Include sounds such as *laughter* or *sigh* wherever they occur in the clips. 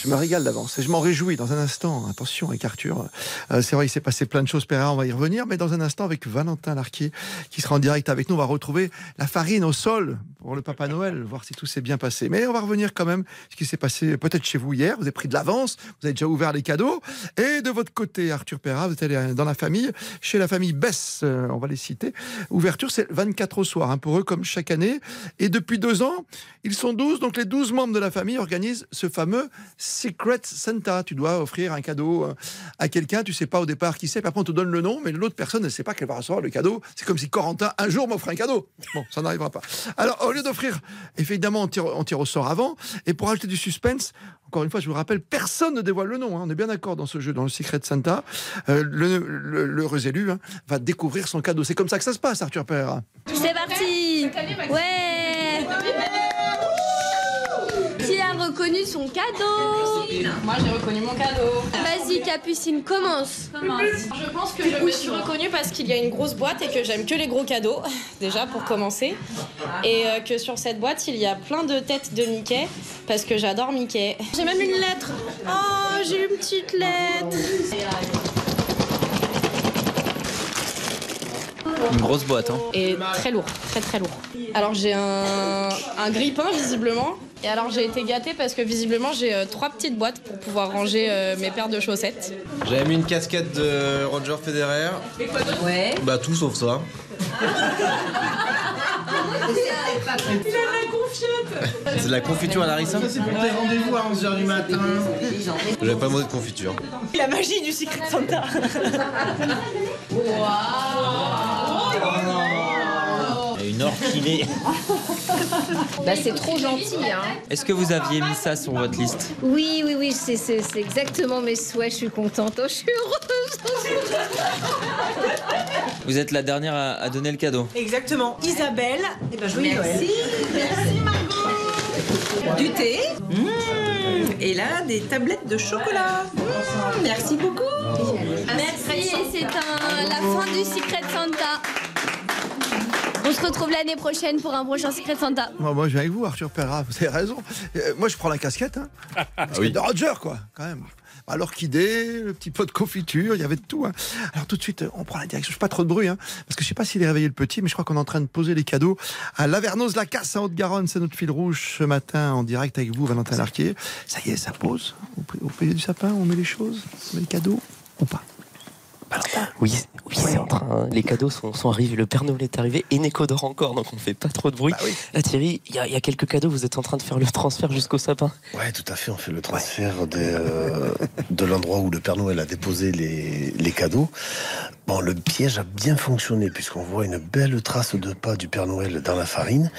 Je me régale d'avance et je m'en réjouis dans un instant. Attention avec Arthur. Euh, c'est vrai, il s'est passé plein de choses, Péra, on va y revenir, mais dans un instant avec Valentin Larquier qui sera en direct avec nous, on va retrouver la farine au sol pour le Papa Noël, voir si tout s'est bien passé. Mais on va revenir quand même ce qui s'est passé peut-être chez vous hier. Vous avez pris de l'avance, vous avez déjà ouvert les cadeaux. Et de votre côté, Arthur Péra, vous êtes allé dans la famille, chez la famille Bess, euh, on va les citer. Ouverture, c'est le 24 au soir, hein, pour eux comme chaque année. Et depuis deux ans, ils sont 12, donc les 12 membres de la famille organisent ce fameux Secret Santa. Tu dois offrir un cadeau euh, à quelqu'un, tu sais pas au départ qui c'est, puis après on te donne le nom, mais l'autre personne ne sait pas qu'elle va recevoir le cadeau. C'est comme si Corentin un jour m'offrait un cadeau. Bon, ça n'arrivera pas. Alors, au lieu d'offrir, évidemment, on tire, on tire au sort avant, et pour ajouter du suspense, encore une fois, je vous rappelle, personne ne dévoile le nom. hein. On est bien d'accord dans ce jeu, dans le Secret Santa. Euh, le, le- l'heureux élu hein, va découvrir son cadeau. C'est comme ça que ça se passe, Arthur Pereira. C'est parti Ouais Qui a reconnu son cadeau Moi j'ai reconnu mon cadeau. Vas-y Capucine, commence Je pense que je me suis reconnue parce qu'il y a une grosse boîte et que j'aime que les gros cadeaux, *laughs* déjà pour commencer. Et euh, que sur cette boîte il y a plein de têtes de Mickey parce que j'adore Mickey. J'ai même une lettre. Oh, j'ai une petite lettre. Une grosse boîte, hein. Et très lourd, très très lourd. Alors j'ai un, un grille-pain visiblement. Et alors j'ai été gâtée parce que visiblement j'ai euh, trois petites boîtes pour pouvoir ranger euh, mes paires de chaussettes. J'avais mis une casquette de Roger Federer. Ouais. Bah tout sauf ça. C'est de la confiture à Larissa C'est pour tes rendez-vous à 11h du matin. J'avais pas demandé de confiture. La magie du Secret Santa. Et une orchidée. Bah, c'est trop gentil, hein. Est-ce que vous aviez mis ça sur votre liste? Oui, oui, oui, c'est, c'est, c'est exactement mes souhaits. Je suis contente. Oh, je suis heureuse. Vous êtes la dernière à, à donner le cadeau. Exactement. Isabelle, eh ben, joyeux Noël. Merci Margot. Du thé. Mmh. Et là, des tablettes de chocolat. Mmh. Merci beaucoup. Merci, et c'est un- la fin du Secret Santa. On se retrouve l'année prochaine pour un prochain Secret Santa. Moi, moi, je viens avec vous, Arthur Pereira. Vous avez raison. Euh, moi, je prends la casquette. Hein. Casquette oui. de Roger, quoi, quand même. L'orchidée, le petit pot de confiture, il y avait de tout. hein. Alors tout de suite, on prend la direction. Je fais pas trop de bruit, hein, parce que je sais pas s'il est réveillé le petit, mais je crois qu'on est en train de poser les cadeaux à Lavernos la Casse en Haute-Garonne. C'est notre fil rouge ce matin en direct avec vous, Valentin Larquier. Ça y est, ça pose. Au Au pied du sapin, on met les choses, on met les cadeaux ou pas? Oui, oui c'est en train. hein. Les cadeaux sont, sont arrivés. Le Père Noël est arrivé et Neko dort encore, donc on fait pas trop de bruit. Bah oui. Là, Thierry, il y, a- il y a quelques cadeaux. Vous êtes en train de faire le transfert jusqu'au sapin. Ouais, tout à fait. On fait le transfert de, euh, de l'endroit où le Père Noël a déposé les, les cadeaux. Bon, le piège a bien fonctionné puisqu'on voit une belle trace de pas du Père Noël dans la farine.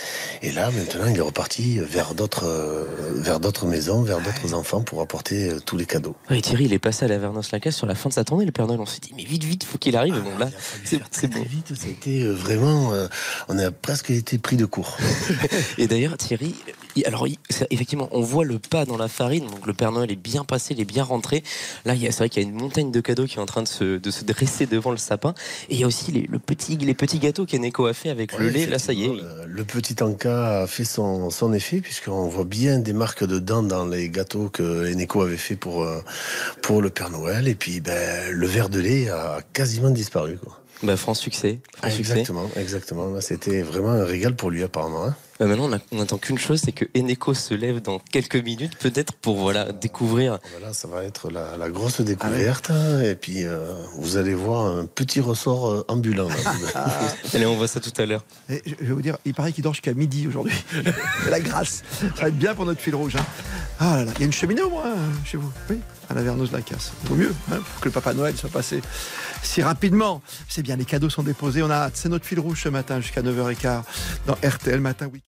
Et là, maintenant, il est reparti vers d'autres, euh, vers d'autres maisons, vers d'autres enfants pour apporter euh, tous les cadeaux. Oui, Thierry, il est passé à la Casse sur la fin de sa tournée. Le Père Noël, on s'est dit, mais vite, vite, faut qu'il arrive. Bon, là, c'est très, bon. vite. Ça a été euh, vraiment, euh, on a presque été pris de court. *laughs* Et d'ailleurs, Thierry, alors effectivement, on voit le pas dans la farine, donc le Père Noël est bien passé, il est bien rentré. Là, c'est vrai qu'il y a une montagne de cadeaux qui est en train de se, de se dresser devant le sapin. Et il y a aussi les, le petit, les petits gâteaux qu'Eneco a fait avec le lait. Là, ça y est. Le, le petit Anka a fait son, son effet, puisqu'on voit bien des marques de dents dans les gâteaux que Eneco avait fait pour, euh, pour le Père Noël. Et puis, ben, le verre de lait a quasiment disparu. Quoi. Bah, franc succès. franc succès. Exactement, exactement. Là, C'était vraiment un régal pour lui, apparemment. hein. Bah, maintenant, on n'attend qu'une chose, c'est que Eneco se lève dans quelques minutes, peut-être pour voilà découvrir. Voilà, ça va être la, la grosse découverte. hein. Et puis, euh, vous allez voir un petit ressort euh, ambulant. *laughs* Allez, on voit ça tout à l'heure. Je vais vous dire, il paraît qu'il dort jusqu'à midi aujourd'hui. C'est *laughs* la grâce. Ça va être bien pour notre fil rouge. hein. Ah là là, il y a une cheminée au moins hein, chez vous. Oui, à la Verneuse la casse. Vaut mieux hein, pour que le Papa Noël soit passé si rapidement. C'est bien, les cadeaux sont déposés. On a, c'est notre fil rouge ce matin jusqu'à 9h15 dans RTL Matin Week.